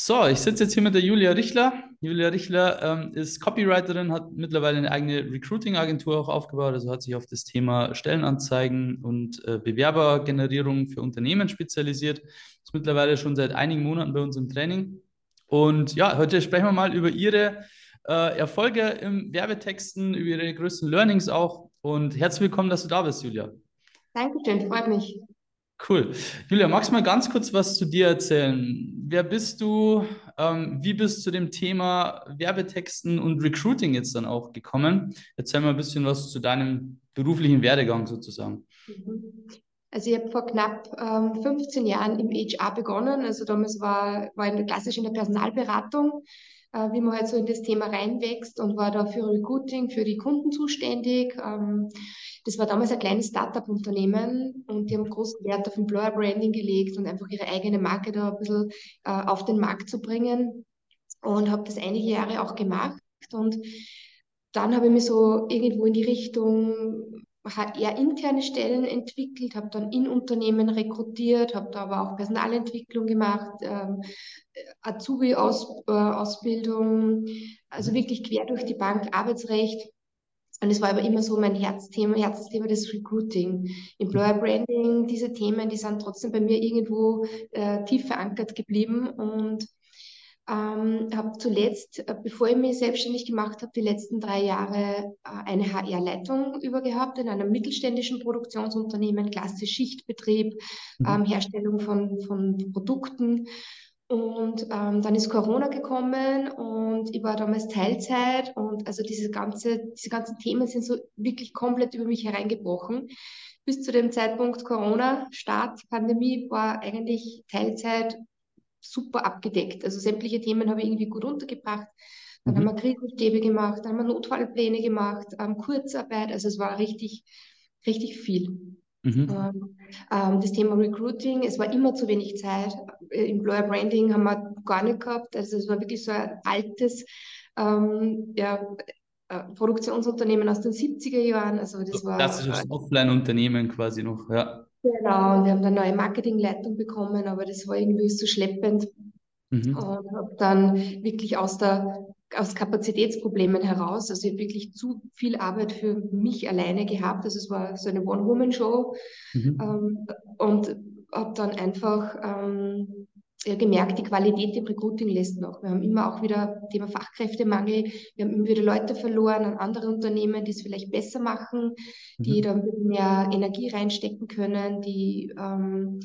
So, ich sitze jetzt hier mit der Julia Richler. Julia Richler ähm, ist Copywriterin, hat mittlerweile eine eigene Recruiting-Agentur auch aufgebaut, also hat sich auf das Thema Stellenanzeigen und äh, Bewerbergenerierung für Unternehmen spezialisiert. Ist mittlerweile schon seit einigen Monaten bei uns im Training. Und ja, heute sprechen wir mal über ihre äh, Erfolge im Werbetexten, über ihre größten Learnings auch. Und herzlich willkommen, dass du da bist, Julia. Dankeschön, freut mich. Cool. Julia, magst du mal ganz kurz was zu dir erzählen? Wer bist du? Ähm, wie bist du zu dem Thema Werbetexten und Recruiting jetzt dann auch gekommen? Erzähl mal ein bisschen was zu deinem beruflichen Werdegang sozusagen. Mhm. Also ich habe vor knapp ähm, 15 Jahren im HR begonnen. Also damals war, war ich klassisch in der Personalberatung, äh, wie man halt so in das Thema reinwächst und war da für Recruiting, für die Kunden zuständig. Ähm, das war damals ein kleines Startup-Unternehmen und die haben großen Wert auf Employer Branding gelegt und einfach ihre eigene Marke da ein bisschen äh, auf den Markt zu bringen. Und habe das einige Jahre auch gemacht. Und dann habe ich mich so irgendwo in die Richtung eher interne Stellen entwickelt, habe dann in Unternehmen rekrutiert, habe da aber auch Personalentwicklung gemacht, ähm, Azubi-Ausbildung, -Aus also wirklich quer durch die Bank, Arbeitsrecht. Und es war aber immer so mein Herzthema, Herzthema des Recruiting. Employer Branding, diese Themen, die sind trotzdem bei mir irgendwo äh, tief verankert geblieben und ähm, habe zuletzt, äh, bevor ich mich selbstständig gemacht habe, die letzten drei Jahre äh, eine HR-Leitung übergehabt in einem mittelständischen Produktionsunternehmen, klassisch Schichtbetrieb, mhm. ähm, Herstellung von, von Produkten und ähm, dann ist Corona gekommen und ich war damals Teilzeit und also diese, ganze, diese ganzen Themen sind so wirklich komplett über mich hereingebrochen. Bis zu dem Zeitpunkt Corona, Start, Pandemie, war eigentlich Teilzeit super abgedeckt. Also sämtliche Themen habe ich irgendwie gut untergebracht. Dann mhm. haben wir Krisenstäbe gemacht, dann haben wir Notfallpläne gemacht, ähm, Kurzarbeit. Also es war richtig, richtig viel. Mhm. Ähm, ähm, das Thema Recruiting, es war immer zu wenig Zeit. Äh, Employer Branding haben wir gar nicht gehabt. Also es war wirklich so ein altes ähm, ja, äh, Produktionsunternehmen aus den 70er Jahren. Also das war klassisches äh, Offline-Unternehmen quasi noch, ja. Genau, und wir haben dann neue Marketingleitung bekommen, aber das war irgendwie so schleppend. Mhm. Und habe dann wirklich aus der aus Kapazitätsproblemen heraus. Also ich habe wirklich zu viel Arbeit für mich alleine gehabt. Also es war so eine One-Woman-Show mhm. ähm, und habe dann einfach ähm, gemerkt, die Qualität im Recruiting lässt noch. Wir haben immer auch wieder Thema Fachkräftemangel. Wir haben immer wieder Leute verloren an andere Unternehmen, die es vielleicht besser machen, mhm. die da ein bisschen mehr Energie reinstecken können, die, ähm,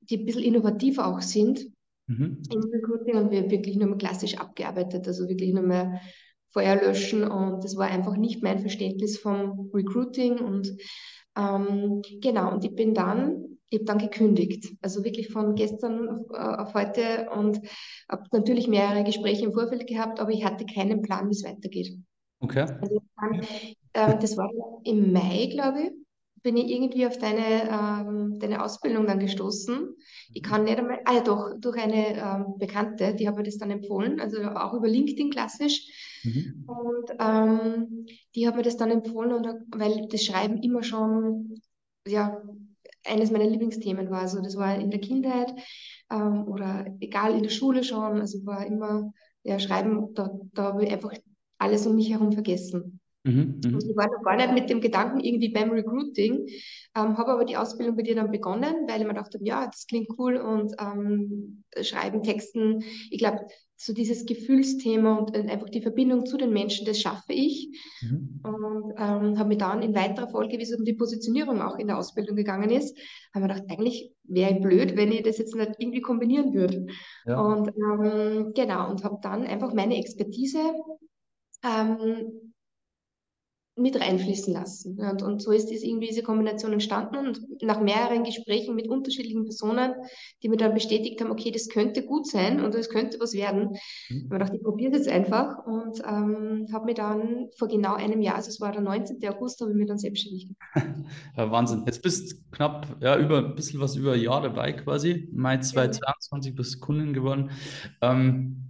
die ein bisschen innovativer auch sind mhm. im Recruiting und wir wirklich nur mal klassisch abgearbeitet, also wirklich nur mal Feuer löschen und das war einfach nicht mein Verständnis vom Recruiting und ähm, genau, und ich bin dann, ich habe dann gekündigt, also wirklich von gestern auf, äh, auf heute und habe natürlich mehrere Gespräche im Vorfeld gehabt, aber ich hatte keinen Plan, wie es weitergeht. Okay. Also dann, ähm, das war im Mai, glaube ich, bin ich irgendwie auf deine, ähm, deine Ausbildung dann gestoßen. Ich kann nicht einmal, ah ja doch, durch eine ähm, Bekannte, die hat mir das dann empfohlen, also auch über LinkedIn klassisch. Mhm. Und ähm, die hat mir das dann empfohlen, und, weil das Schreiben immer schon, ja, eines meiner Lieblingsthemen war. Also das war in der Kindheit ähm, oder egal in der Schule schon, also war immer, ja, Schreiben, da, da habe ich einfach alles um mich herum vergessen. Mhm, mhm, und ich war noch gar nicht mit dem Gedanken irgendwie beim Recruiting, ähm, habe aber die Ausbildung bei dir dann begonnen, weil ich mir dachte, ja, das klingt cool und ähm, Schreiben, Texten, ich glaube, so dieses Gefühlsthema und äh, einfach die Verbindung zu den Menschen, das schaffe ich. Mhm. Und ähm, habe mir dann in weiterer Folge, wie es um die Positionierung auch in der Ausbildung gegangen ist, habe mir gedacht, eigentlich wäre ich blöd, wenn ich das jetzt nicht irgendwie kombinieren würde. Ja. Und ähm, genau, und habe dann einfach meine Expertise ähm, mit reinfließen lassen. Und, und so ist irgendwie diese Kombination entstanden und nach mehreren Gesprächen mit unterschiedlichen Personen, die mir dann bestätigt haben, okay, das könnte gut sein und es könnte was werden, mhm. habe ich gedacht, ich probiere es jetzt einfach und ähm, habe mir dann vor genau einem Jahr, also es war der 19. August, habe ich mir dann selbstständig gemacht. Ja, Wahnsinn. Jetzt bist du knapp, ja, über ein bisschen was über ein Jahr dabei quasi. Mai 2022 bist du Kundin geworden. Ähm,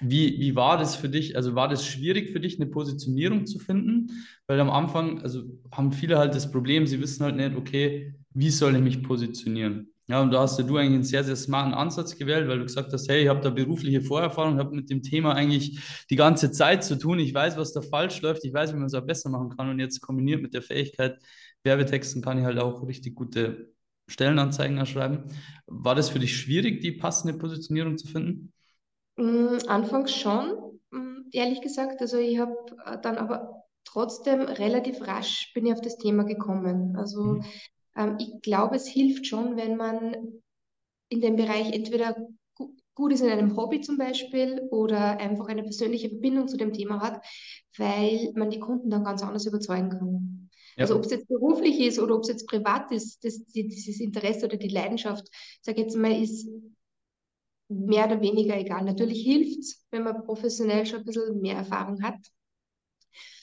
wie, wie war das für dich? Also war das schwierig für dich, eine Positionierung zu finden? Weil am Anfang, also haben viele halt das Problem, sie wissen halt nicht, okay, wie soll ich mich positionieren? Ja, und da hast du eigentlich einen sehr, sehr smarten Ansatz gewählt, weil du gesagt hast, hey, ich habe da berufliche Vorerfahrung, habe mit dem Thema eigentlich die ganze Zeit zu tun. Ich weiß, was da falsch läuft, ich weiß, wie man es auch besser machen kann. Und jetzt kombiniert mit der Fähigkeit, Werbetexten kann ich halt auch richtig gute Stellenanzeigen erschreiben. War das für dich schwierig, die passende Positionierung zu finden? Mm, anfangs schon, mm, ehrlich gesagt. Also ich habe äh, dann aber trotzdem relativ rasch bin ich auf das Thema gekommen. Also mhm. ähm, ich glaube, es hilft schon, wenn man in dem Bereich entweder gut ist in einem Hobby zum Beispiel oder einfach eine persönliche Verbindung zu dem Thema hat, weil man die Kunden dann ganz anders überzeugen kann. Ja. Also ob es jetzt beruflich ist oder ob es jetzt privat ist, das, dieses Interesse oder die Leidenschaft, sage ich jetzt mal, ist mehr oder weniger egal. Natürlich hilft es, wenn man professionell schon ein bisschen mehr Erfahrung hat.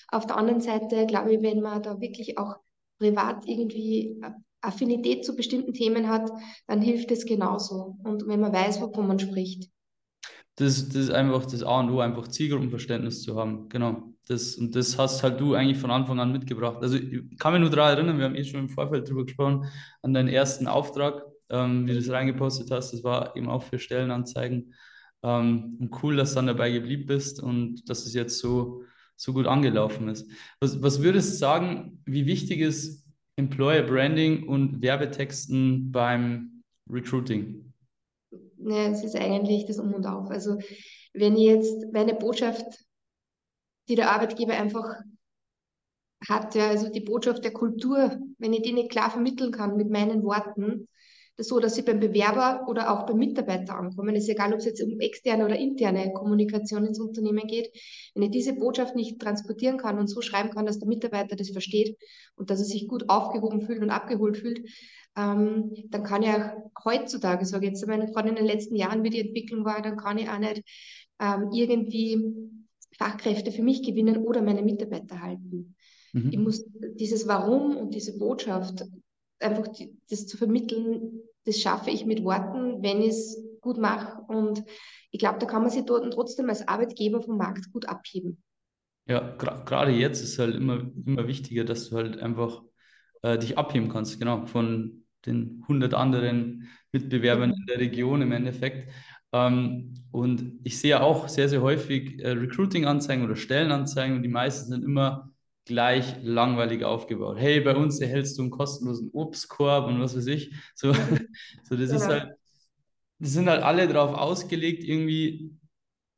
Auf der anderen Seite glaube ich, wenn man da wirklich auch privat irgendwie Affinität zu bestimmten Themen hat, dann hilft es genauso. Und wenn man weiß, wovon man spricht. Das, das ist einfach das A und O, einfach Zielgruppenverständnis zu haben. Genau. Das, und das hast halt du eigentlich von Anfang an mitgebracht. Also ich kann mich nur daran erinnern, wir haben eh schon im Vorfeld drüber gesprochen, an deinen ersten Auftrag, ähm, wie du es reingepostet hast. Das war eben auch für Stellenanzeigen. Ähm, und cool, dass du dann dabei geblieben bist und dass es jetzt so, so gut angelaufen ist. Was, was würdest du sagen, wie wichtig ist Employer Branding und Werbetexten beim Recruiting? Ja, es ist eigentlich das Um und Auf. Also wenn ich jetzt meine Botschaft, die der Arbeitgeber einfach hat, ja, also die Botschaft der Kultur, wenn ich die nicht klar vermitteln kann mit meinen Worten, das so, dass sie beim Bewerber oder auch beim Mitarbeiter ankommen. Es ist egal, ob es jetzt um externe oder interne Kommunikation ins Unternehmen geht. Wenn ich diese Botschaft nicht transportieren kann und so schreiben kann, dass der Mitarbeiter das versteht und dass er sich gut aufgehoben fühlt und abgeholt fühlt, ähm, dann kann ich auch heutzutage, sage ich jetzt einmal, gerade in den letzten Jahren, wie die Entwicklung war, dann kann ich auch nicht ähm, irgendwie Fachkräfte für mich gewinnen oder meine Mitarbeiter halten. Mhm. Ich muss dieses Warum und diese Botschaft einfach die, das zu vermitteln, das schaffe ich mit Worten, wenn ich es gut mache. Und ich glaube, da kann man sich dort trotzdem als Arbeitgeber vom Markt gut abheben. Ja, gerade jetzt ist halt immer, immer wichtiger, dass du halt einfach äh, dich abheben kannst, genau, von den 100 anderen Mitbewerbern mhm. in der Region im Endeffekt. Ähm, und ich sehe auch sehr, sehr häufig äh, Recruiting-Anzeigen oder Stellenanzeigen und die meisten sind immer gleich langweilig aufgebaut. Hey, bei uns erhältst du einen kostenlosen Obstkorb und was weiß ich. So, so das ja. ist halt, die sind halt alle darauf ausgelegt, irgendwie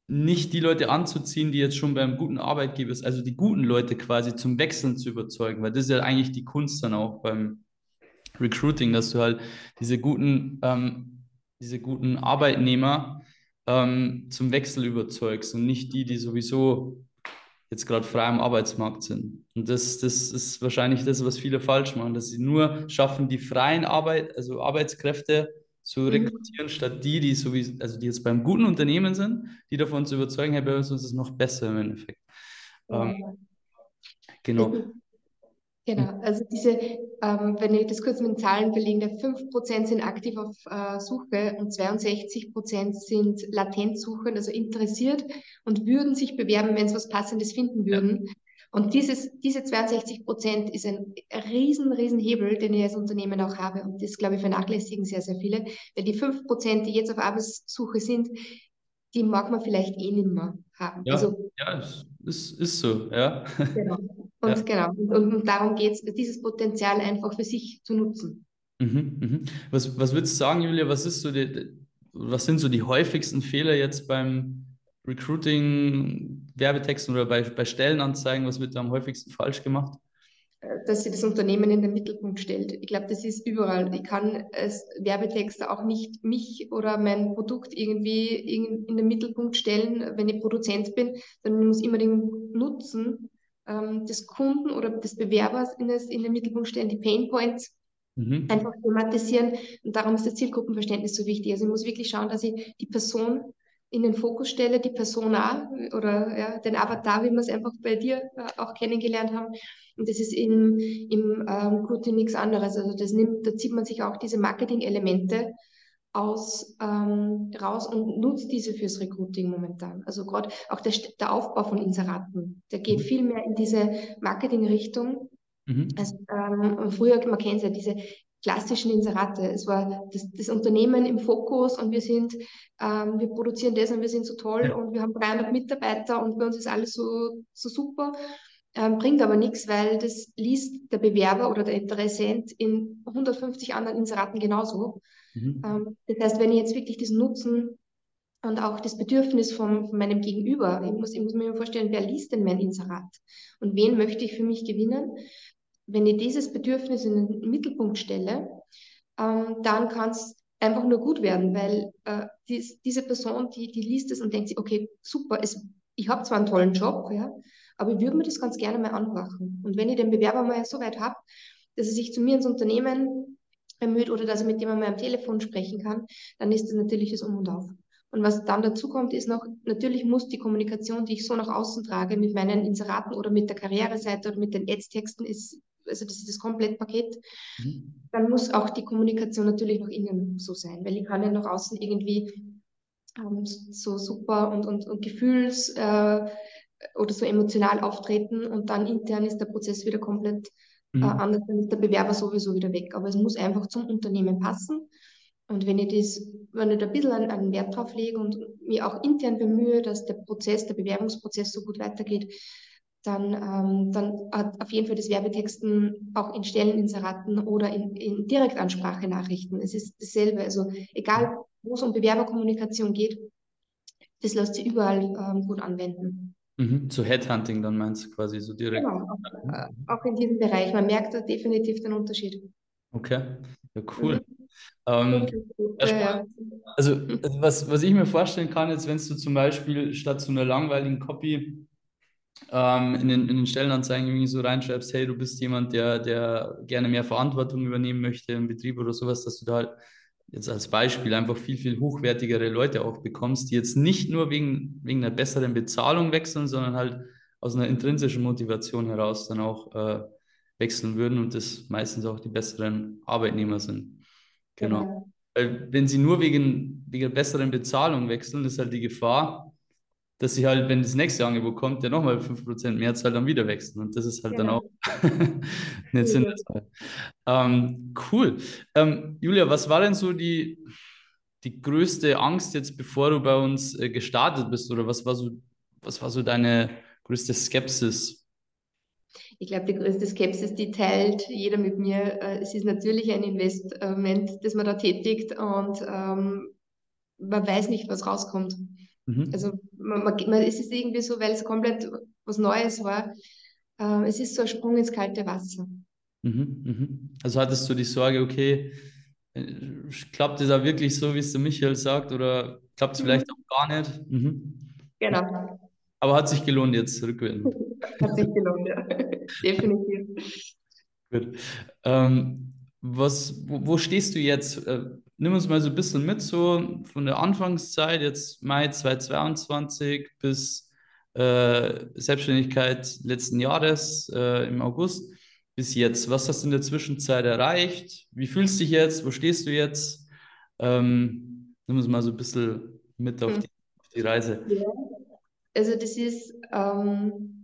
nicht die Leute anzuziehen, die jetzt schon beim guten Arbeitgeber sind, also die guten Leute quasi zum Wechseln zu überzeugen, weil das ist ja eigentlich die Kunst dann auch beim Recruiting, dass du halt diese guten, ähm, diese guten Arbeitnehmer ähm, zum Wechsel überzeugst und nicht die, die sowieso jetzt gerade frei am Arbeitsmarkt sind. Und das, das ist wahrscheinlich das, was viele falsch machen, dass sie nur schaffen, die freien Arbeit, also Arbeitskräfte zu mhm. rekrutieren, mhm. statt die, die sowieso, also die jetzt beim guten Unternehmen sind, die davon zu überzeugen, hey, bei uns ist es noch besser im Endeffekt. Ja. Ähm, genau. Genau, also diese, ähm, wenn ich das kurz mit den Zahlen belege, 5% sind aktiv auf äh, Suche und 62% sind latent suchend, also interessiert und würden sich bewerben, wenn sie was Passendes finden würden. Und dieses, diese 62% ist ein riesen, riesen Hebel, den ich als Unternehmen auch habe. Und das, glaube ich, vernachlässigen sehr, sehr viele. Weil die 5% die jetzt auf Arbeitssuche sind, die mag man vielleicht eh nicht mehr haben. Ja, also, ja es ist, ist so, ja. Genau. Und, ja. genau. Und, und darum geht es, dieses Potenzial einfach für sich zu nutzen. Mhm, mhm. Was, was würdest du sagen, Julia, was, ist so die, was sind so die häufigsten Fehler jetzt beim Recruiting, Werbetexten oder bei, bei Stellenanzeigen? Was wird da am häufigsten falsch gemacht? dass sie das Unternehmen in den Mittelpunkt stellt. Ich glaube, das ist überall. Ich kann als Werbetexter auch nicht mich oder mein Produkt irgendwie in den Mittelpunkt stellen, wenn ich Produzent bin, sondern ich muss immer den Nutzen ähm, des Kunden oder des Bewerbers in, das, in den Mittelpunkt stellen, die Pain Points mhm. einfach thematisieren. Und darum ist das Zielgruppenverständnis so wichtig. Also ich muss wirklich schauen, dass ich die Person in den Fokus stelle, die Persona oder ja, den Avatar, wie wir es einfach bei dir äh, auch kennengelernt haben. Und das ist im, im ähm, Recruiting nichts anderes. Also das nimmt, da zieht man sich auch diese Marketing-Elemente aus ähm, raus und nutzt diese fürs Recruiting momentan. Also gerade auch der, der Aufbau von Inseraten, der geht mhm. viel mehr in diese Marketing-Richtung. Mhm. Also, ähm, früher, man kennt ja diese klassischen Inserate. Es war das, das Unternehmen im Fokus und wir sind, ähm, wir produzieren das und wir sind so toll ja. und wir haben 300 Mitarbeiter und bei uns ist alles so, so super. Ähm, bringt aber nichts, weil das liest der Bewerber oder der Interessent in 150 anderen Inseraten genauso. Mhm. Ähm, das heißt, wenn ich jetzt wirklich diesen Nutzen und auch das Bedürfnis von, meinem Gegenüber, ich muss, ich muss mir vorstellen, wer liest denn mein Inserat und wen möchte ich für mich gewinnen? Wenn ich dieses Bedürfnis in den Mittelpunkt stelle, ähm, dann kann es einfach nur gut werden, weil äh, dies, diese Person, die, die liest es und denkt sich, okay, super, es, ich habe zwar einen tollen Job, ja, aber ich würde mir das ganz gerne mal anhören. Und wenn ich den Bewerber mal so weit habe, dass er sich zu mir ins Unternehmen bemüht oder dass er mit jemandem am Telefon sprechen kann, dann ist das natürlich das Um und Auf. Und was dann dazu kommt, ist noch, natürlich muss die Kommunikation, die ich so nach außen trage, mit meinen Inseraten oder mit der Karriereseite oder mit den Ads-Texten, ist, also das ist das Komplettpaket, mhm. dann muss auch die Kommunikation natürlich nach innen so sein, weil ich kann ja nach außen irgendwie ähm, so super und, und, und gefühls- äh, oder so emotional auftreten und dann intern ist der Prozess wieder komplett mhm. äh, anders, ist der Bewerber sowieso wieder weg. Aber es muss einfach zum Unternehmen passen. Und wenn ich das, wenn ich da ein bisschen einen, einen Wert drauf lege und mir auch intern bemühe, dass der Prozess, der Bewerbungsprozess so gut weitergeht, dann, ähm, dann hat auf jeden Fall das Werbetexten auch in Stelleninseraten oder in, in Direktansprache-Nachrichten. Es ist dasselbe. Also egal, wo es um Bewerberkommunikation geht, das lässt sich überall ähm, gut anwenden. Mhm. Zu Headhunting dann meinst du quasi so direkt. Genau, auch, äh, auch in diesem Bereich. Man merkt da definitiv den Unterschied. Okay, ja, cool. Mhm. Ähm, ja, also, also, was, was ich mir vorstellen kann, jetzt wenn du zum Beispiel statt so einer langweiligen Copy ähm, in, den, in den Stellenanzeigen irgendwie so reinschreibst, hey, du bist jemand, der, der gerne mehr Verantwortung übernehmen möchte im Betrieb oder sowas, dass du da halt jetzt als Beispiel einfach viel, viel hochwertigere Leute auch bekommst, die jetzt nicht nur wegen, wegen einer besseren Bezahlung wechseln, sondern halt aus einer intrinsischen Motivation heraus dann auch äh, wechseln würden und das meistens auch die besseren Arbeitnehmer sind. Genau. genau. Weil wenn sie nur wegen, wegen besseren Bezahlung wechseln, ist halt die Gefahr, dass sie halt, wenn das nächste Angebot kommt, der nochmal 5% mehr zahlt, dann wieder wechseln. Und das ist halt genau. dann auch nicht sinnvoll. Ähm, cool. Ähm, Julia, was war denn so die, die größte Angst jetzt, bevor du bei uns äh, gestartet bist? Oder was war so, was war so deine größte Skepsis? Ich glaube, die größte Skepsis, die teilt jeder mit mir. Äh, es ist natürlich ein Investment, das man da tätigt und ähm, man weiß nicht, was rauskommt. Mhm. Also man, man, man, es ist irgendwie so, weil es komplett was Neues war, äh, es ist so ein Sprung ins kalte Wasser. Mhm, mhm. Also hattest du die Sorge, okay, äh, klappt es auch wirklich so, wie es der Michael sagt, oder klappt es mhm. vielleicht auch gar nicht? Mhm. Genau. Aber hat sich gelohnt jetzt rückwärts. hat sich gelohnt, ja. Definitiv. Gut. Ähm, was, wo, wo, stehst du jetzt? Nimm uns mal so ein bisschen mit, so von der Anfangszeit, jetzt Mai 2022 bis äh, Selbstständigkeit letzten Jahres äh, im August bis jetzt. Was hast du in der Zwischenzeit erreicht? Wie fühlst du dich jetzt? Wo stehst du jetzt? Ähm, nimm uns mal so ein bisschen mit auf hm. die, auf die Reise. Ja. Also das ist ähm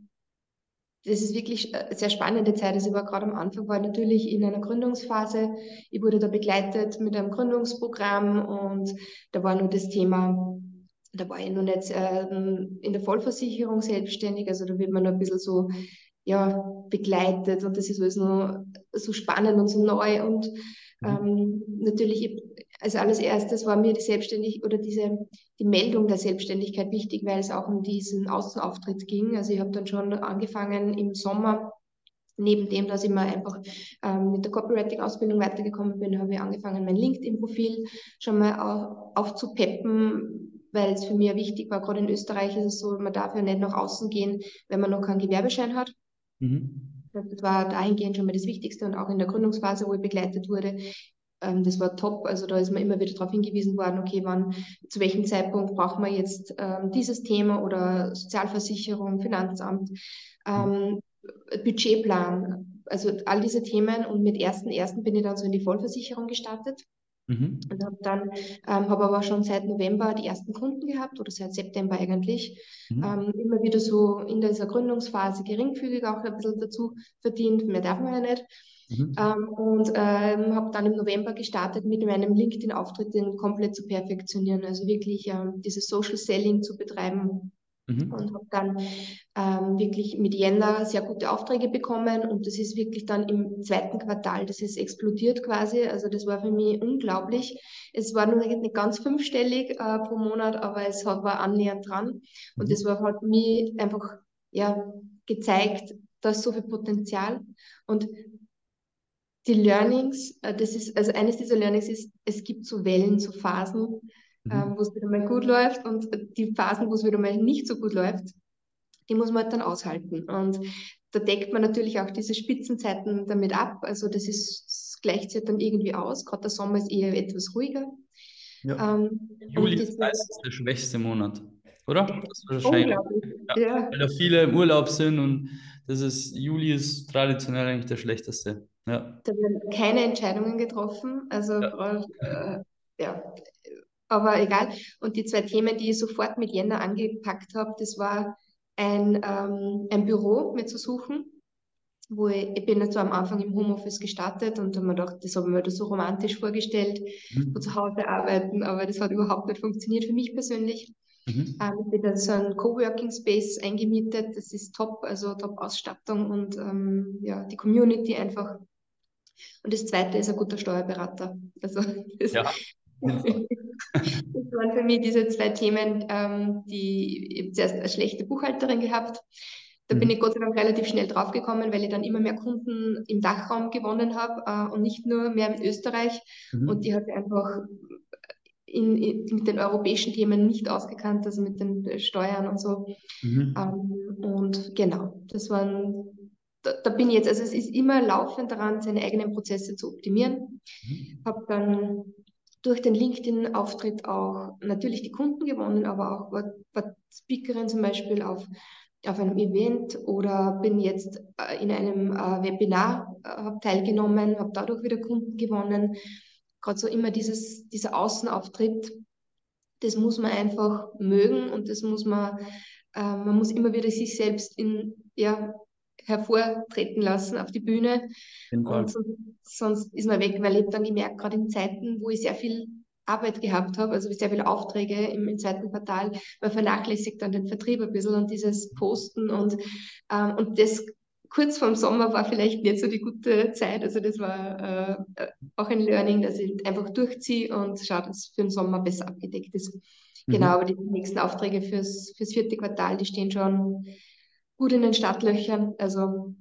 das ist wirklich eine sehr spannende Zeit. Also ich war gerade am Anfang, war natürlich in einer Gründungsphase. Ich wurde da begleitet mit einem Gründungsprogramm und da war nur das Thema, da war ich noch nicht äh, in der Vollversicherung selbstständig, also da wird man noch ein bisschen so ja, begleitet und das ist alles noch so spannend und so neu und mhm. ähm, natürlich also alles erstes war mir die Selbstständigkeit oder diese, die Meldung der Selbstständigkeit wichtig, weil es auch um diesen Außenauftritt ging. Also ich habe dann schon angefangen im Sommer, neben dem, dass ich mal einfach ähm, mit der Copywriting-Ausbildung weitergekommen bin, habe ich angefangen, mein LinkedIn-Profil schon mal auf, aufzupeppen, weil es für mich wichtig war. Gerade in Österreich ist es so, man darf ja nicht nach außen gehen, wenn man noch keinen Gewerbeschein hat. Mhm. Das war dahingehend schon mal das Wichtigste und auch in der Gründungsphase, wo ich begleitet wurde, ähm, das war top. Also da ist man immer wieder darauf hingewiesen worden, okay, wann, zu welchem Zeitpunkt braucht man jetzt ähm, dieses Thema oder Sozialversicherung, Finanzamt, ähm, Budgetplan, also all diese Themen. Und mit 1.1. bin ich dann so in die Vollversicherung gestartet. Mhm. Und habe dann, ähm, habe aber schon seit November die ersten Kunden gehabt oder seit September eigentlich. Mhm. Ähm, immer wieder so in dieser Gründungsphase geringfügig auch ein bisschen dazu verdient, mehr darf man ja nicht. Mhm. Ähm, und ähm, habe dann im November gestartet, mit meinem LinkedIn-Auftritt den komplett zu perfektionieren, also wirklich ähm, dieses Social Selling zu betreiben. Mhm. Und habe dann ähm, wirklich mit Jänner sehr gute Aufträge bekommen und das ist wirklich dann im zweiten Quartal, das ist explodiert quasi. Also das war für mich unglaublich. Es war nur nicht ganz fünfstellig äh, pro Monat, aber es war annähernd dran. Und mhm. das war halt mir einfach ja, gezeigt, da ist so viel Potenzial. Und die Learnings, äh, das ist, also eines dieser Learnings ist, es gibt so Wellen, so Phasen, mhm. ähm, wo es wieder mal gut läuft und die Phasen, wo es wieder mal nicht so gut läuft, die muss man halt dann aushalten. Und da deckt man natürlich auch diese Spitzenzeiten damit ab. Also das ist, das gleicht sich dann irgendwie aus. Gerade der Sommer ist eher etwas ruhiger. Ja. Ähm, Juli ist meistens der schwächste Monat, oder? Das ist wahrscheinlich, ja, ja. Weil da viele im Urlaub sind und das ist, Juli ist traditionell eigentlich der schlechteste. Ja. Da werden keine Entscheidungen getroffen. Also ja. Äh, ja. Aber egal. Und die zwei Themen, die ich sofort mit Jänner angepackt habe, das war ein, ähm, ein Büro mir zu suchen, wo ich, ich bin jetzt so am Anfang im Homeoffice gestartet und habe mir gedacht, das habe ich mir da so romantisch vorgestellt, mhm. wo zu Hause arbeiten, aber das hat überhaupt nicht funktioniert für mich persönlich. Mhm. Ähm, ich bin dann so ein Coworking Space eingemietet, das ist top, also top Ausstattung und ähm, ja, die Community einfach und das zweite ist ein guter Steuerberater. Also das, ja. das waren für mich diese zwei Themen, ähm, die ich zuerst eine schlechte Buchhalterin gehabt. Da bin mhm. ich Gott sei Dank relativ schnell draufgekommen, weil ich dann immer mehr Kunden im Dachraum gewonnen habe äh, und nicht nur mehr in Österreich. Mhm. Und die hat einfach in, in, mit den europäischen Themen nicht ausgekannt, also mit den Steuern und so. Mhm. Ähm, und genau, das waren da, da, bin ich jetzt, also es ist immer laufend daran, seine eigenen Prozesse zu optimieren. Mhm. Habe dann durch den LinkedIn-Auftritt auch natürlich die Kunden gewonnen, aber auch war, war Speakerin zum Beispiel auf, auf einem Event oder bin jetzt äh, in einem äh, Webinar, äh, habe teilgenommen, habe dadurch wieder Kunden gewonnen. Gerade so immer dieses, dieser Außenauftritt, das muss man einfach mögen und das muss man, äh, man muss immer wieder sich selbst in, ja, hervortreten lassen auf die Bühne. Und sonst, sonst, ist man weg, weil ich dann gemerkt, gerade in Zeiten, wo ich sehr viel Arbeit gehabt habe, also sehr viele Aufträge im, im zweiten Quartal, man vernachlässigt dann den Vertrieb ein bisschen und dieses Posten und, ähm, und das kurz vorm Sommer war vielleicht nicht so die gute Zeit. Also das war äh, auch ein Learning, dass ich einfach durchziehe und schaue, dass es für den Sommer besser abgedeckt ist. Mhm. Genau, aber die nächsten Aufträge fürs, fürs vierte Quartal, die stehen schon gut in den Startlöchern. Also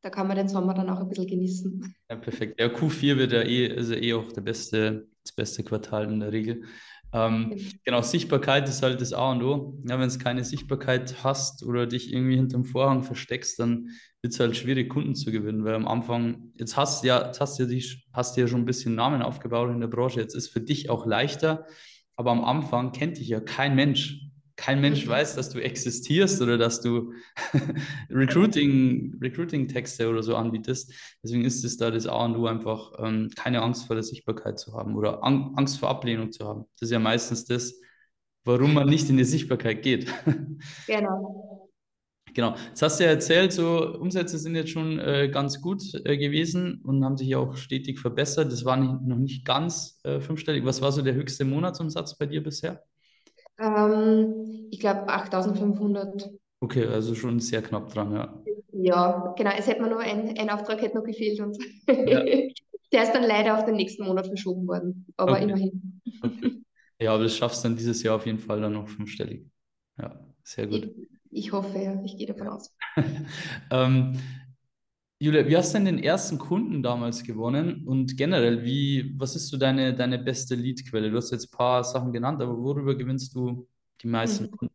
da kann man den Sommer dann auch ein bisschen genießen. Ja, perfekt. Ja, Q4 wird ja eh, also eh auch der beste, das beste Quartal in der Regel. Ähm, genau. genau, Sichtbarkeit ist halt das A und O. Ja, wenn es keine Sichtbarkeit hast oder dich irgendwie hinterm Vorhang versteckst, dann wird es halt schwierig, Kunden zu gewinnen, weil am Anfang, jetzt hast du ja, jetzt hast du ja, dich, hast ja schon ein bisschen Namen aufgebaut in der Branche, jetzt ist für dich auch leichter, aber am Anfang kennt dich ja kein Mensch kein Mensch mhm. weiß, dass du existierst oder dass du Recruiting, Recruiting-Texte oder so anbietest. Deswegen ist es da das A und O einfach, ähm, keine Angst vor der Sichtbarkeit zu haben oder Ang Angst vor Ablehnung zu haben. Das ist ja meistens das, warum man nicht in die Sichtbarkeit geht. Genau. Genau. Jetzt hast du ja erzählt, so Umsätze sind jetzt schon äh, ganz gut äh, gewesen und haben sich auch stetig verbessert. Das war nicht, noch nicht ganz äh, fünfstellig. Was war so der höchste Monatsumsatz bei dir bisher? Ähm, ich glaube 8500. Okay, also schon sehr knapp dran, ja. Ja, genau. Es hätte mir nur ein, ein Auftrag hätte noch gefehlt und ja. der ist dann leider auf den nächsten Monat verschoben worden. Aber okay. immerhin. Okay. Ja, aber das schaffst du dann dieses Jahr auf jeden Fall dann noch fünfstellig. Ja, sehr gut. Ich, ich hoffe, ja. Ich gehe davon aus. ähm, Julia, wie hast du denn den ersten Kunden damals gewonnen? Und generell, wie, was ist so deine, deine beste Leadquelle? Du hast jetzt ein paar Sachen genannt, aber worüber gewinnst du die meisten mhm. Kunden?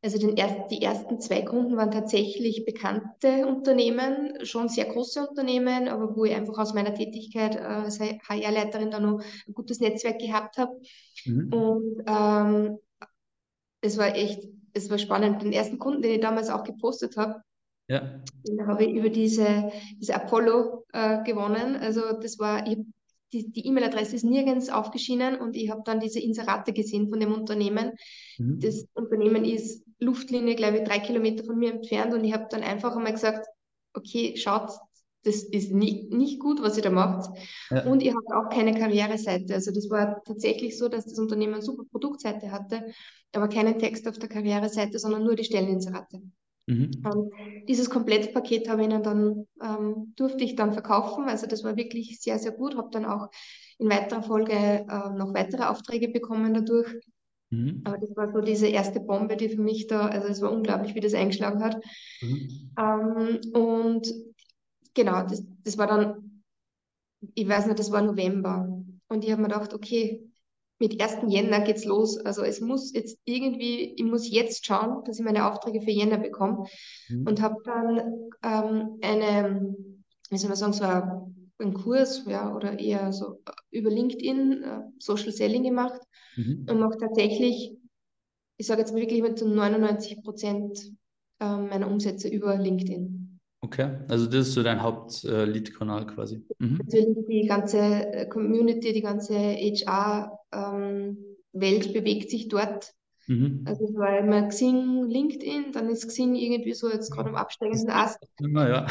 Also den erst, die ersten zwei Kunden waren tatsächlich bekannte Unternehmen, schon sehr große Unternehmen, aber wo ich einfach aus meiner Tätigkeit äh, als HR-Leiterin da noch ein gutes Netzwerk gehabt habe. Mhm. Und ähm, es war echt, es war spannend. Den ersten Kunden, den ich damals auch gepostet habe, ja. Den habe ich über diese, diese Apollo äh, gewonnen. Also das war, ich, die E-Mail-Adresse ist nirgends aufgeschienen und ich habe dann diese Inserate gesehen von dem Unternehmen. Mhm. Das Unternehmen ist Luftlinie, glaube ich, drei Kilometer von mir entfernt und ich habe dann einfach einmal gesagt, okay, schaut, das ist nicht, nicht gut, was ihr da macht. Ja. Und ihr habt auch keine Karriereseite. Also das war tatsächlich so, dass das Unternehmen eine super Produktseite hatte, aber keinen Text auf der Karriereseite, sondern nur die Stelleninserate. Mhm. Und dieses Komplettpaket habe ich ihnen dann, ähm, durfte ich dann verkaufen. Also das war wirklich sehr, sehr gut. Habe dann auch in weiterer Folge äh, noch weitere Aufträge bekommen dadurch. Mhm. Aber das war so diese erste Bombe, die für mich da, also es war unglaublich, wie das eingeschlagen hat. Mhm. Ähm, und genau, das, das war dann, ich weiß nicht, das war November. Und ich habe mir gedacht, okay, mit 1. Jänner geht's los. Also es muss jetzt irgendwie, ich muss jetzt schauen, dass ich meine Aufträge für Jänner bekomme. Mhm. Und habe dann ähm, eine, wie soll man sagen, so einen Kurs, ja, oder eher so über LinkedIn äh, Social Selling gemacht mhm. und mache tatsächlich, ich sage jetzt wirklich mit zu 99 Prozent äh, meiner Umsätze über LinkedIn. Okay, also das ist so dein Haupt-Lead-Kanal äh, quasi. Mhm. Natürlich die ganze äh, Community, die ganze HR-Welt ähm, bewegt sich dort. Mhm. Also es war immer Xing, LinkedIn, dann ist Xing irgendwie so jetzt gerade am absteigenden Ast. Immer, ja.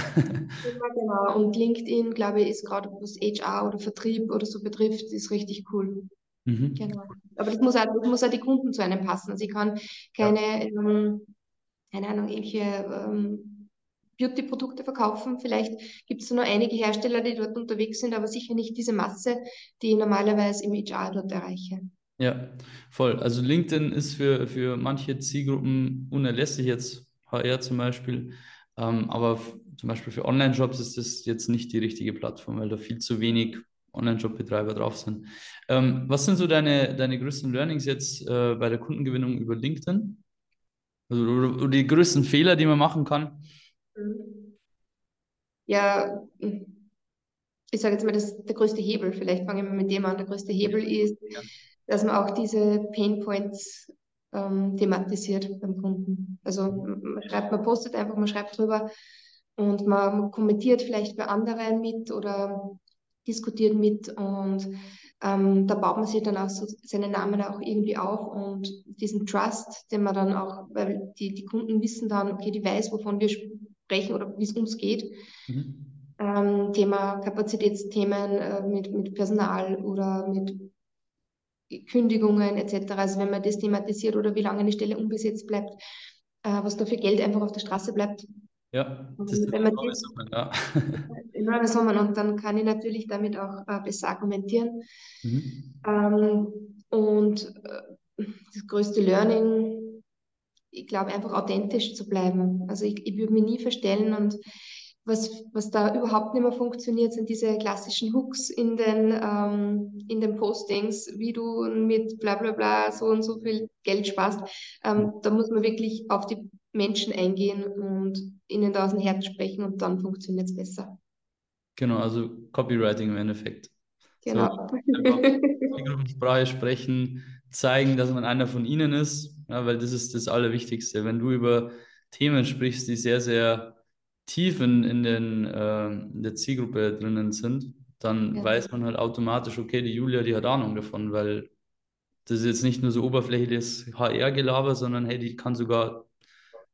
genau. Und LinkedIn, glaube ich, ist gerade, was HR oder Vertrieb oder so betrifft, ist richtig cool. Mhm. Genau. Aber das muss, auch, das muss auch die Kunden zu einem passen. Also ich kann keine, ja. ähm, keine Ahnung, irgendwelche ähm, Beauty-Produkte verkaufen. Vielleicht gibt es nur einige Hersteller, die dort unterwegs sind, aber sicher nicht diese Masse, die ich normalerweise im HR dort erreiche. Ja, voll. Also LinkedIn ist für, für manche Zielgruppen unerlässlich, jetzt HR zum Beispiel. Ähm, aber zum Beispiel für Online-Jobs ist das jetzt nicht die richtige Plattform, weil da viel zu wenig Online-Job-Betreiber drauf sind. Ähm, was sind so deine, deine größten Learnings jetzt äh, bei der Kundengewinnung über LinkedIn? Also die größten Fehler, die man machen kann? Ja, ich sage jetzt mal, das der größte Hebel. Vielleicht fangen wir mit dem an. Der größte Hebel ist, dass man auch diese Pain Points ähm, thematisiert beim Kunden. Also man schreibt, man postet einfach, man schreibt drüber und man kommentiert vielleicht bei anderen mit oder diskutiert mit und ähm, da baut man sich dann auch so seinen Namen auch irgendwie auf und diesen Trust, den man dann auch, weil die, die Kunden wissen dann, okay, die weiß, wovon wir sprechen oder wie es uns geht. Mhm. Ähm, Thema Kapazitätsthemen äh, mit, mit Personal oder mit Kündigungen etc. Also wenn man das thematisiert oder wie lange eine Stelle unbesetzt bleibt, äh, was da für Geld einfach auf der Straße bleibt. Ja, das ist wenn man das, Summen, ja. enorme Summen und dann kann ich natürlich damit auch äh, besser argumentieren. Mhm. Ähm, und äh, das größte Learning ich glaube, einfach authentisch zu bleiben. Also ich, ich würde mich nie verstellen und was, was da überhaupt nicht mehr funktioniert, sind diese klassischen Hooks in den, ähm, in den Postings, wie du mit bla bla bla so und so viel Geld sparst. Ähm, da muss man wirklich auf die Menschen eingehen und ihnen da aus dem Herz sprechen und dann funktioniert es besser. Genau, also Copywriting im Endeffekt. Genau. So, Gruppensprache sprechen, zeigen, dass man einer von ihnen ist, ja, weil das ist das Allerwichtigste. Wenn du über Themen sprichst, die sehr, sehr tief in, in, den, äh, in der Zielgruppe drinnen sind, dann ja. weiß man halt automatisch, okay, die Julia, die hat Ahnung davon, weil das ist jetzt nicht nur so oberflächliches HR-Gelaber, sondern hey, die kann sogar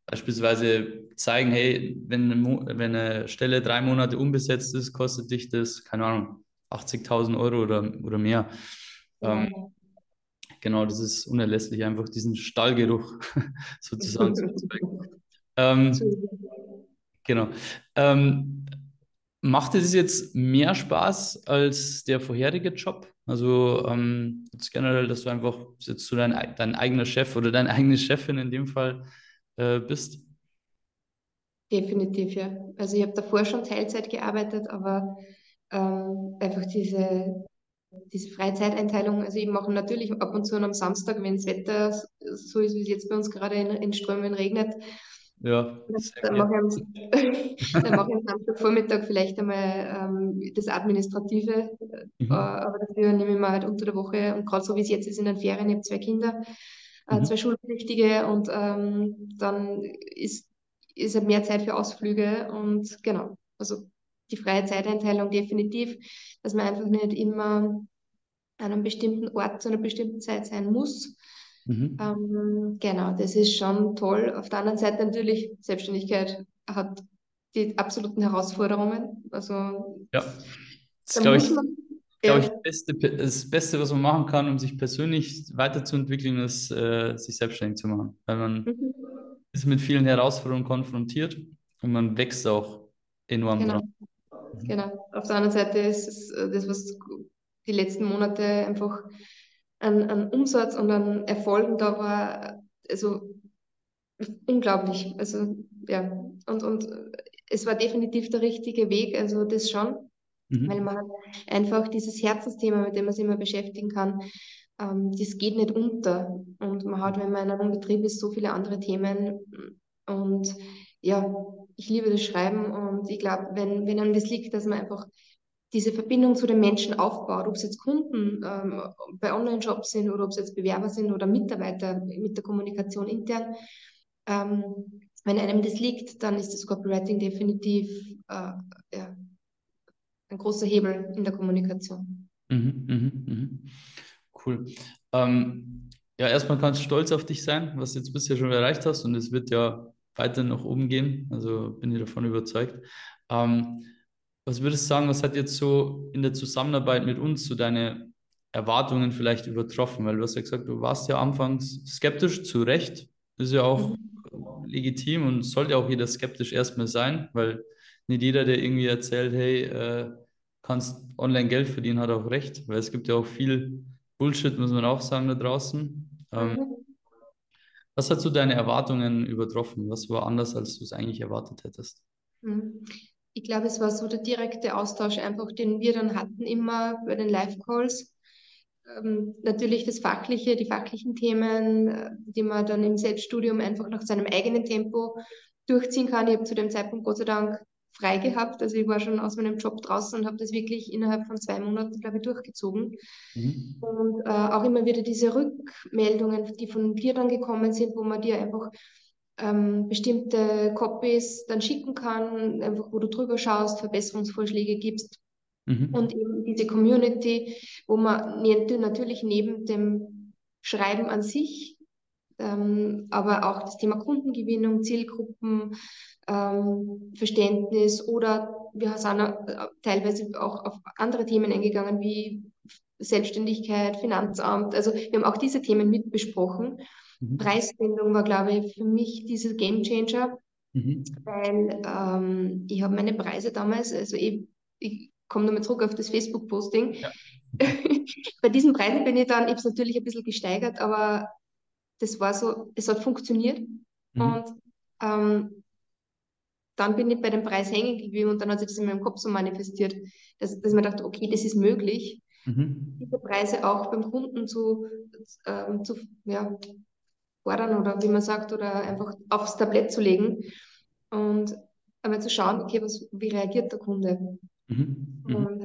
beispielsweise zeigen, hey, wenn, wenn eine Stelle drei Monate unbesetzt ist, kostet dich das, keine Ahnung, 80.000 Euro oder, oder mehr. Ja. Ähm, genau, das ist unerlässlich, einfach diesen Stallgeruch sozusagen zu erzeugen. Ähm, genau. Ähm, macht es jetzt mehr Spaß als der vorherige Job? Also ähm, jetzt generell, dass du einfach jetzt so dein, dein eigener Chef oder deine eigene Chefin in dem Fall äh, bist? Definitiv, ja. Also ich habe davor schon Teilzeit gearbeitet, aber ähm, einfach diese diese Freizeiteinteilung, also ich mache natürlich ab und zu am Samstag, wenn das Wetter so ist, wie es jetzt bei uns gerade in, in Strömen regnet, ja, dann mache, ich am, ich am Samstagvormittag vielleicht einmal ähm, das Administrative, mhm. äh, aber dafür nehme ich mir halt unter der Woche und gerade so wie es jetzt ist in den Ferien, ich habe zwei Kinder, äh, mhm. zwei Schulpflichtige und ähm, dann ist, ist halt mehr Zeit für Ausflüge und genau, also die freie Zeiteinteilung definitiv, dass man einfach nicht immer an einem bestimmten Ort zu einer bestimmten Zeit sein muss. Mhm. Ähm, genau, das ist schon toll. Auf der anderen Seite natürlich, Selbstständigkeit hat die absoluten Herausforderungen. Also ja, das ist, glaube ich, man, glaube ich, das Beste, das Beste, was man machen kann, um sich persönlich weiterzuentwickeln, ist, äh, sich selbstständig zu machen. Weil man mhm. ist mit vielen Herausforderungen konfrontiert und man wächst auch enorm genau. dran. Genau. Auf der anderen Seite ist es äh, das, was die letzten Monate einfach an, an Umsatz und an Erfolgen da war, also unglaublich. Also ja, und, und es war definitiv der richtige Weg, also das schon, mhm. weil man einfach dieses Herzensthema, mit dem man sich immer beschäftigen kann, ähm, das geht nicht unter. Und man hat, wenn man in einem Betrieb ist, so viele andere Themen. Und ja, ich liebe das Schreiben und ich glaube, wenn, wenn einem das liegt, dass man einfach diese Verbindung zu den Menschen aufbaut, ob es jetzt Kunden ähm, bei Online-Shops sind oder ob es jetzt Bewerber sind oder Mitarbeiter mit der Kommunikation intern. Ähm, wenn einem das liegt, dann ist das Copywriting definitiv äh, ja, ein großer Hebel in der Kommunikation. Mhm, mhm, mhm. Cool. Ähm, ja, erstmal kannst du stolz auf dich sein, was du jetzt bisher schon erreicht hast und es wird ja weiter nach oben gehen. Also bin ich davon überzeugt. Ähm, was würdest du sagen, was hat jetzt so in der Zusammenarbeit mit uns so deine Erwartungen vielleicht übertroffen? Weil du hast ja gesagt, du warst ja anfangs skeptisch, zu Recht. Ist ja auch mhm. legitim und sollte auch jeder skeptisch erstmal sein, weil nicht jeder, der irgendwie erzählt, hey, äh, kannst online Geld verdienen, hat auch recht, weil es gibt ja auch viel Bullshit, muss man auch sagen, da draußen. Ähm, mhm. Was hat so deine Erwartungen übertroffen? Was war anders, als du es eigentlich erwartet hättest? Mhm ich glaube, es war so der direkte Austausch einfach, den wir dann hatten immer bei den Live-Calls. Ähm, natürlich das Fachliche, die fachlichen Themen, äh, die man dann im Selbststudium einfach nach seinem eigenen Tempo durchziehen kann. Ich habe zu dem Zeitpunkt Gott sei Dank frei gehabt. Also ich war schon aus meinem Job draußen und habe das wirklich innerhalb von zwei Monaten, glaube ich, durchgezogen. Mhm. Und äh, auch immer wieder diese Rückmeldungen, die von dir dann gekommen sind, wo man dir einfach ähm, bestimmte Copies dann schicken kann, einfach wo du drüber schaust, Verbesserungsvorschläge gibst. Mhm. Und eben diese Community, wo man natürlich neben dem Schreiben an sich, ähm, aber auch das Thema Kundengewinnung, Zielgruppen, ähm, Verständnis oder wir sind auch teilweise auch auf andere Themen eingegangen wie Selbstständigkeit, Finanzamt. Also wir haben auch diese Themen mitbesprochen. Mhm. Preisbindung war, glaube ich, für mich dieser Game Changer, mhm. weil ähm, ich habe meine Preise damals, also ich, ich komme nochmal zurück auf das Facebook-Posting. Ja. Bei diesen Preisen bin ich dann, ich habe es natürlich ein bisschen gesteigert, aber das war so, es hat funktioniert. Mhm. Und ähm, dann bin ich bei dem Preis hängen geblieben und dann hat sich das in meinem Kopf so manifestiert, dass, dass man dachte, okay, das ist möglich, mhm. diese Preise auch beim Kunden zu, ähm, zu ja, fordern oder wie man sagt, oder einfach aufs Tablett zu legen und einmal zu schauen, okay, was, wie reagiert der Kunde? Mhm. Mhm.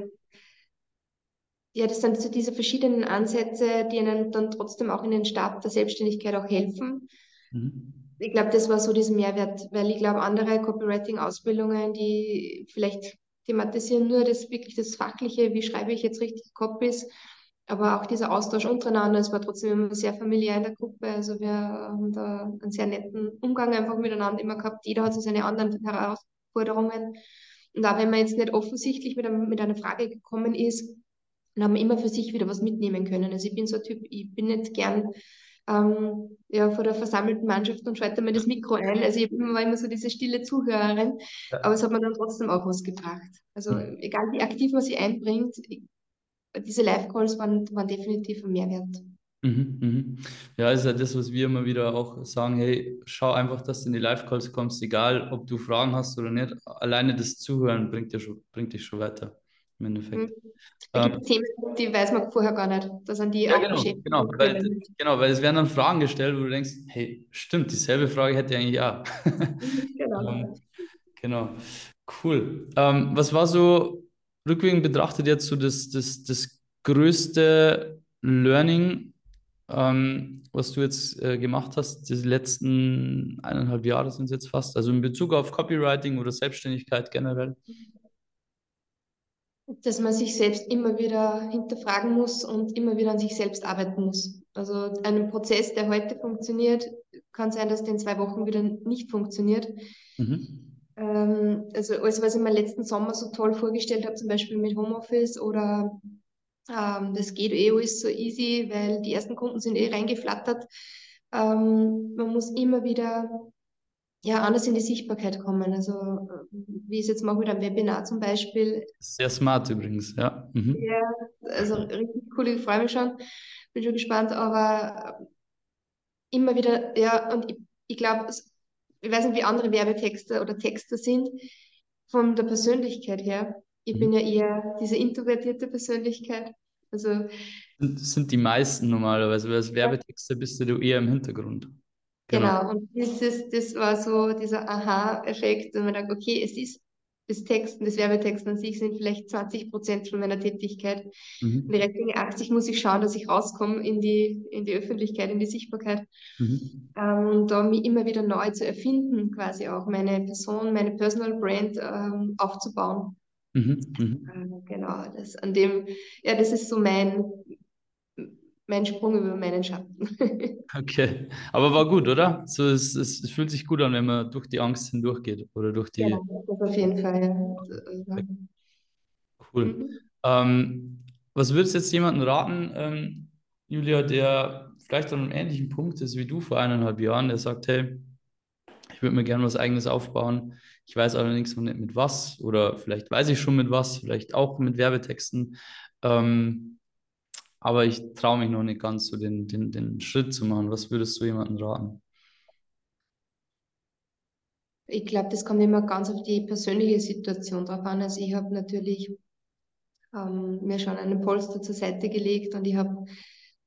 Ja, das sind so diese verschiedenen Ansätze, die einem dann trotzdem auch in den Start der Selbstständigkeit auch helfen. Mhm. Ich glaube, das war so dieser Mehrwert, weil ich glaube, andere Copywriting-Ausbildungen, die vielleicht thematisieren nur das wirklich das Fachliche, wie schreibe ich jetzt richtig Copies, aber auch dieser Austausch untereinander, es war trotzdem immer sehr familiär in der Gruppe. Also wir haben da einen sehr netten Umgang einfach miteinander immer gehabt. Jeder hat so seine anderen Herausforderungen. Und auch wenn man jetzt nicht offensichtlich mit, einem, mit einer Frage gekommen ist, dann haben immer für sich wieder was mitnehmen können. Also ich bin so ein Typ, ich bin nicht gern ähm, ja, vor der versammelten Mannschaft und schalte mir das Mikro ein. Also ich war immer so diese stille Zuhörerin, aber es hat mir dann trotzdem auch was gebracht. Also mhm. egal wie aktiv man sich einbringt, diese Live-Calls waren, waren definitiv ein Mehrwert. Mhm, mhm. Ja, ist ja das, was wir immer wieder auch sagen, hey, schau einfach, dass du in die Live-Calls kommst, egal ob du Fragen hast oder nicht. Alleine das Zuhören bringt, dir schon, bringt dich schon weiter im Endeffekt. Mhm. Es gibt ähm, Themen, die weiß man vorher gar nicht. Da sind die ja, auch genau, genau, weil, genau, weil es werden dann Fragen gestellt, wo du denkst, hey, stimmt, dieselbe Frage hätte ich eigentlich ja. genau. ähm, genau. Cool. Ähm, was war so rückwirkend betrachtet jetzt so das, das, das größte Learning, ähm, was du jetzt äh, gemacht hast, die letzten eineinhalb Jahre sind es jetzt fast, also in Bezug auf Copywriting oder Selbstständigkeit generell? Dass man sich selbst immer wieder hinterfragen muss und immer wieder an sich selbst arbeiten muss. Also einen Prozess, der heute funktioniert, kann sein, dass der in zwei Wochen wieder nicht funktioniert. Mhm. Ähm, also alles, was ich mir letzten Sommer so toll vorgestellt habe, zum Beispiel mit Homeoffice oder ähm, das geht eh alles so easy, weil die ersten Kunden sind eh reingeflattert. Ähm, man muss immer wieder ja, anders in die Sichtbarkeit kommen. Also wie ich es jetzt mache mit einem Webinar zum Beispiel. Sehr smart übrigens, ja. Mhm. Ja, also richtig cool, ich freue mich schon, bin schon gespannt, aber immer wieder, ja, und ich, ich glaube, ich weiß nicht, wie andere Werbetexte oder Texte sind, von der Persönlichkeit her. Ich mhm. bin ja eher diese introvertierte Persönlichkeit. Also, das sind die meisten normalerweise, weil als Werbetexter bist du eher im Hintergrund. Genau, genau und dieses, das war so dieser Aha-Effekt, und man denkt, okay, es ist das Texten, das Werbetexten an sich sind vielleicht 20 Prozent von meiner Tätigkeit. Mhm. Die restlichen 80 muss ich schauen, dass ich rauskomme in die, in die Öffentlichkeit, in die Sichtbarkeit. Mhm. Ähm, und da mich immer wieder neu zu erfinden, quasi auch meine Person, meine Personal Brand ähm, aufzubauen. Mhm. Mhm. Ähm, genau, das an dem, ja, das ist so mein, mein Sprung über meinen Schatten. okay, aber war gut, oder? So, es, es, es, fühlt sich gut an, wenn man durch die Angst hindurchgeht oder durch die. Ja, das auf jeden Fall. Cool. Mhm. Ähm, was würdest du jetzt jemandem raten, ähm, Julia, der vielleicht an einem ähnlichen Punkt ist wie du vor eineinhalb Jahren, der sagt, hey, ich würde mir gerne was Eigenes aufbauen. Ich weiß allerdings noch nicht mit was oder vielleicht weiß ich schon mit was, vielleicht auch mit Werbetexten. Ähm, aber ich traue mich noch nicht ganz, so den, den, den Schritt zu machen. Was würdest du jemandem raten? Ich glaube, das kommt immer ganz auf die persönliche Situation drauf an. Also ich habe natürlich ähm, mir schon einen Polster zur Seite gelegt und ich habe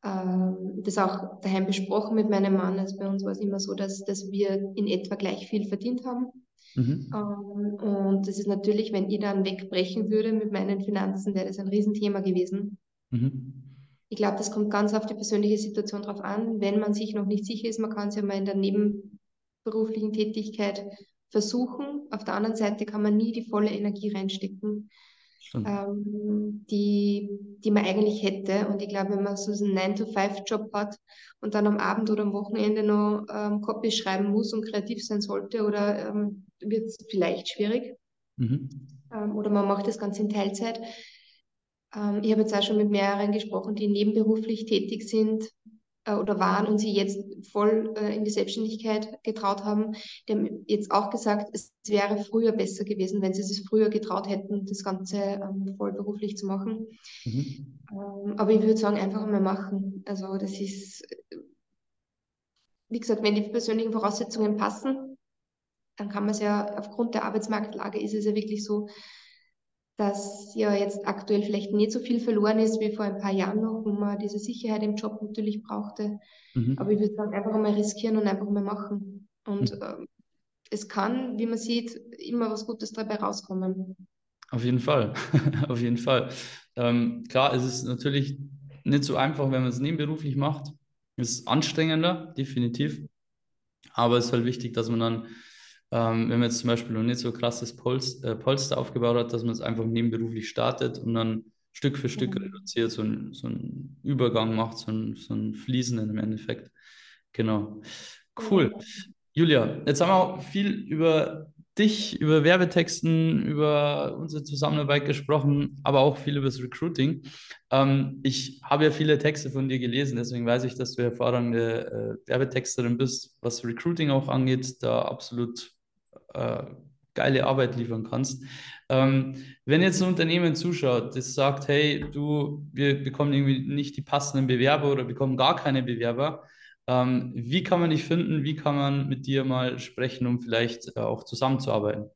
ähm, das auch daheim besprochen mit meinem Mann. Also bei uns war es immer so, dass, dass wir in etwa gleich viel verdient haben. Mhm. Ähm, und das ist natürlich, wenn ich dann wegbrechen würde mit meinen Finanzen, wäre das ein Riesenthema gewesen. Mhm. Ich glaube, das kommt ganz auf die persönliche Situation drauf an. Wenn man sich noch nicht sicher ist, man kann es ja mal in der nebenberuflichen Tätigkeit versuchen. Auf der anderen Seite kann man nie die volle Energie reinstecken, ähm, die, die man eigentlich hätte. Und ich glaube, wenn man so einen 9-to-5-Job hat und dann am Abend oder am Wochenende noch ähm, Copy schreiben muss und kreativ sein sollte, oder ähm, wird es vielleicht schwierig. Mhm. Ähm, oder man macht das Ganze in Teilzeit. Ähm, ich habe jetzt auch schon mit mehreren gesprochen, die nebenberuflich tätig sind äh, oder waren und sie jetzt voll äh, in die Selbstständigkeit getraut haben. Die haben jetzt auch gesagt, es wäre früher besser gewesen, wenn sie es früher getraut hätten, das Ganze ähm, voll beruflich zu machen. Mhm. Ähm, aber ich würde sagen, einfach einmal machen. Also das ist, wie gesagt, wenn die persönlichen Voraussetzungen passen, dann kann man es ja aufgrund der Arbeitsmarktlage ist es ja wirklich so, dass ja jetzt aktuell vielleicht nicht so viel verloren ist wie vor ein paar Jahren noch, wo man diese Sicherheit im Job natürlich brauchte. Mhm. Aber ich würde sagen, einfach mal riskieren und einfach mal machen. Und mhm. äh, es kann, wie man sieht, immer was Gutes dabei rauskommen. Auf jeden Fall, auf jeden Fall. Ähm, klar, es ist natürlich nicht so einfach, wenn man es nebenberuflich macht. Es ist anstrengender, definitiv. Aber es ist halt wichtig, dass man dann ähm, wenn man jetzt zum Beispiel noch nicht so krasses Polst, äh, Polster aufgebaut hat, dass man es einfach nebenberuflich startet und dann Stück für Stück mhm. reduziert, so, ein, so einen Übergang macht, so ein, so ein Fließenden im Endeffekt. Genau. Cool. Julia, jetzt haben wir auch viel über dich, über Werbetexten, über unsere Zusammenarbeit gesprochen, aber auch viel über das Recruiting. Ähm, ich habe ja viele Texte von dir gelesen, deswegen weiß ich, dass du hervorragende äh, Werbetexterin bist, was Recruiting auch angeht, da absolut äh, geile Arbeit liefern kannst. Ähm, wenn jetzt ein Unternehmen zuschaut, das sagt, hey, du, wir bekommen irgendwie nicht die passenden Bewerber oder bekommen gar keine Bewerber, ähm, wie kann man dich finden? Wie kann man mit dir mal sprechen, um vielleicht äh, auch zusammenzuarbeiten?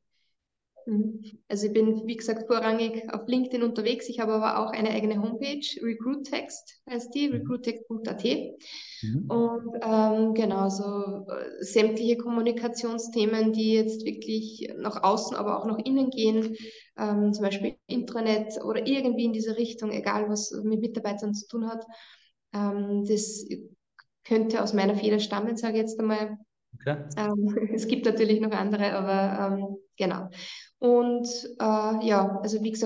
Mhm. Also ich bin, wie gesagt, vorrangig auf LinkedIn unterwegs. Ich habe aber auch eine eigene Homepage, RecruitText heißt die, mhm. recruittext.at. Mhm. Und ähm, genau, so äh, sämtliche Kommunikationsthemen, die jetzt wirklich nach außen, aber auch nach innen gehen, ähm, zum Beispiel Intranet oder irgendwie in diese Richtung, egal was mit Mitarbeitern zu tun hat, ähm, das könnte aus meiner Feder stammen, sage ich jetzt einmal. Okay. Ähm, es gibt natürlich noch andere, aber ähm, genau. Und äh, ja, also wie gesagt,